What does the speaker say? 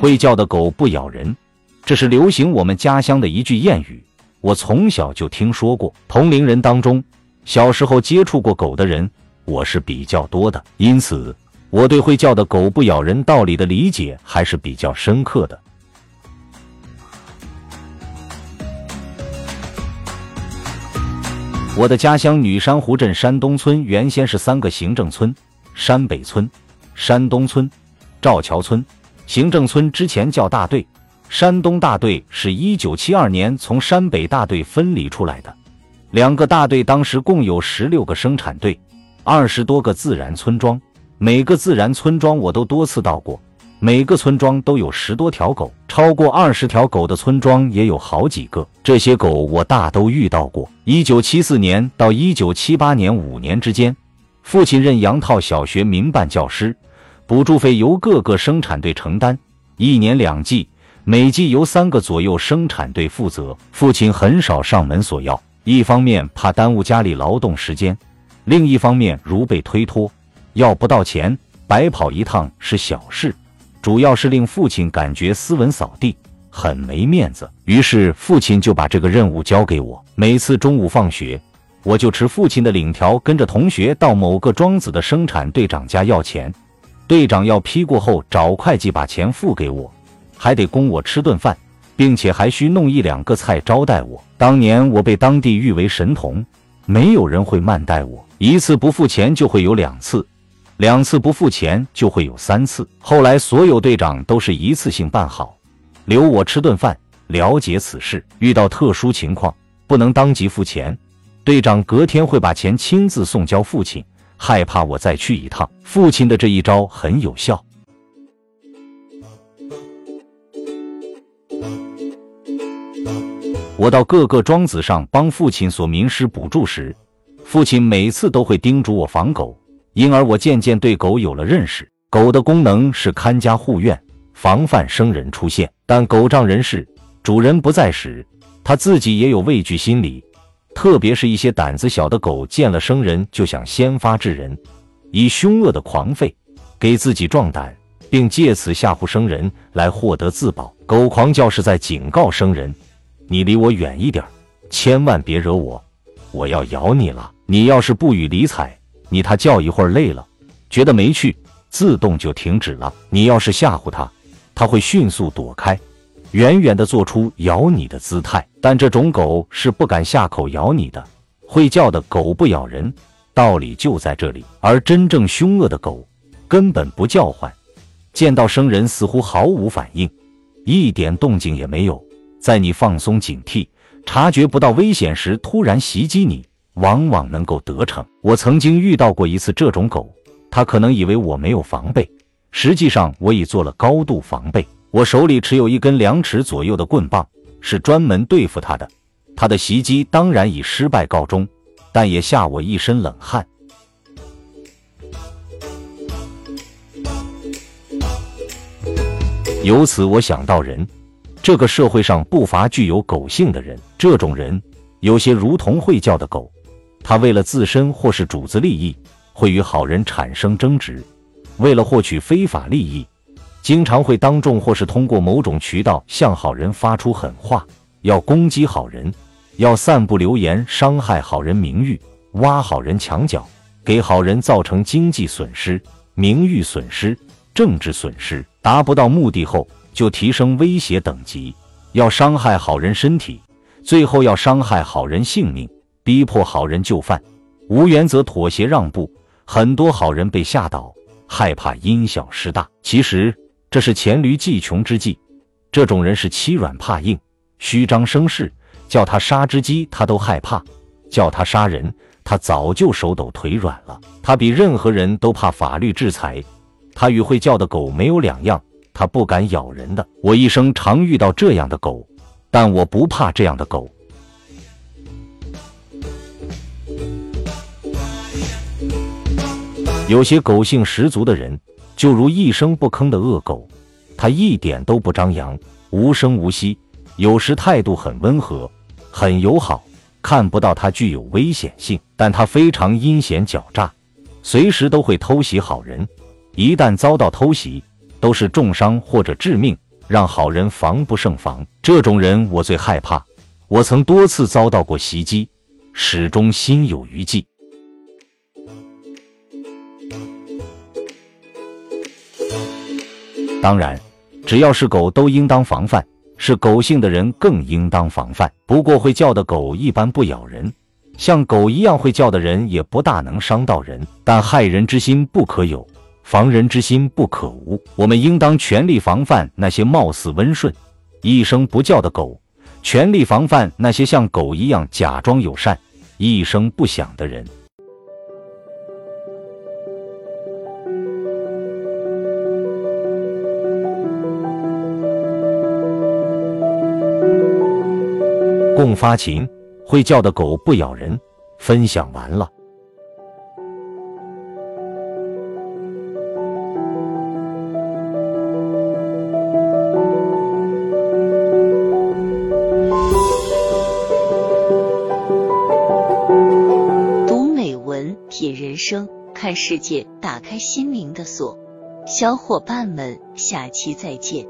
会叫的狗不咬人，这是流行我们家乡的一句谚语。我从小就听说过，同龄人当中，小时候接触过狗的人，我是比较多的，因此我对会叫的狗不咬人道理的理解还是比较深刻的。我的家乡女山湖镇山东村原先是三个行政村：山北村、山东村、赵桥村。行政村之前叫大队，山东大队是一九七二年从山北大队分离出来的。两个大队当时共有十六个生产队，二十多个自然村庄。每个自然村庄我都多次到过。每个村庄都有十多条狗，超过二十条狗的村庄也有好几个。这些狗我大都遇到过。一九七四年到一九七八年五年之间，父亲任杨套小学民办教师，补助费由各个生产队承担，一年两季，每季由三个左右生产队负责。父亲很少上门索要，一方面怕耽误家里劳动时间，另一方面如被推脱，要不到钱，白跑一趟是小事。主要是令父亲感觉斯文扫地很没面子，于是父亲就把这个任务交给我。每次中午放学，我就持父亲的领条，跟着同学到某个庄子的生产队长家要钱。队长要批过后，找会计把钱付给我，还得供我吃顿饭，并且还需弄一两个菜招待我。当年我被当地誉为神童，没有人会慢待我，一次不付钱就会有两次。两次不付钱就会有三次。后来所有队长都是一次性办好，留我吃顿饭，了解此事。遇到特殊情况不能当即付钱，队长隔天会把钱亲自送交父亲，害怕我再去一趟。父亲的这一招很有效。我到各个庄子上帮父亲索民师补助时，父亲每次都会叮嘱我防狗。因而，我渐渐对狗有了认识。狗的功能是看家护院，防范生人出现。但狗仗人势，主人不在时，它自己也有畏惧心理。特别是一些胆子小的狗，见了生人就想先发制人，以凶恶的狂吠给自己壮胆，并借此吓唬生人来获得自保。狗狂叫是在警告生人：“你离我远一点，千万别惹我，我要咬你了。”你要是不予理睬。你它叫一会儿累了，觉得没趣，自动就停止了。你要是吓唬它，它会迅速躲开，远远的做出咬你的姿态。但这种狗是不敢下口咬你的，会叫的狗不咬人，道理就在这里。而真正凶恶的狗根本不叫唤，见到生人似乎毫无反应，一点动静也没有。在你放松警惕、察觉不到危险时，突然袭击你。往往能够得逞。我曾经遇到过一次这种狗，它可能以为我没有防备，实际上我已做了高度防备。我手里持有一根两尺左右的棍棒，是专门对付它的。它的袭击当然以失败告终，但也吓我一身冷汗。由此我想到人，这个社会上不乏具有狗性的人，这种人有些如同会叫的狗。他为了自身或是主子利益，会与好人产生争执；为了获取非法利益，经常会当众或是通过某种渠道向好人发出狠话，要攻击好人，要散布流言，伤害好人名誉，挖好人墙角，给好人造成经济损失、名誉损失、政治损失。达不到目的后，就提升威胁等级，要伤害好人身体，最后要伤害好人性命。逼迫好人就范，无原则妥协让步，很多好人被吓倒，害怕因小失大。其实这是黔驴技穷之计。这种人是欺软怕硬，虚张声势，叫他杀只鸡他都害怕，叫他杀人他早就手抖腿软了。他比任何人都怕法律制裁，他与会叫的狗没有两样，他不敢咬人的。我一生常遇到这样的狗，但我不怕这样的狗。有些狗性十足的人，就如一声不吭的恶狗，它一点都不张扬，无声无息，有时态度很温和，很友好，看不到它具有危险性。但它非常阴险狡诈，随时都会偷袭好人。一旦遭到偷袭，都是重伤或者致命，让好人防不胜防。这种人我最害怕。我曾多次遭到过袭击，始终心有余悸。当然，只要是狗都应当防范，是狗性的人更应当防范。不过，会叫的狗一般不咬人，像狗一样会叫的人也不大能伤到人。但害人之心不可有，防人之心不可无。我们应当全力防范那些貌似温顺、一声不叫的狗，全力防范那些像狗一样假装友善、一声不响的人。共发情，会叫的狗不咬人。分享完了。读美文，品人生，看世界，打开心灵的锁。小伙伴们，下期再见。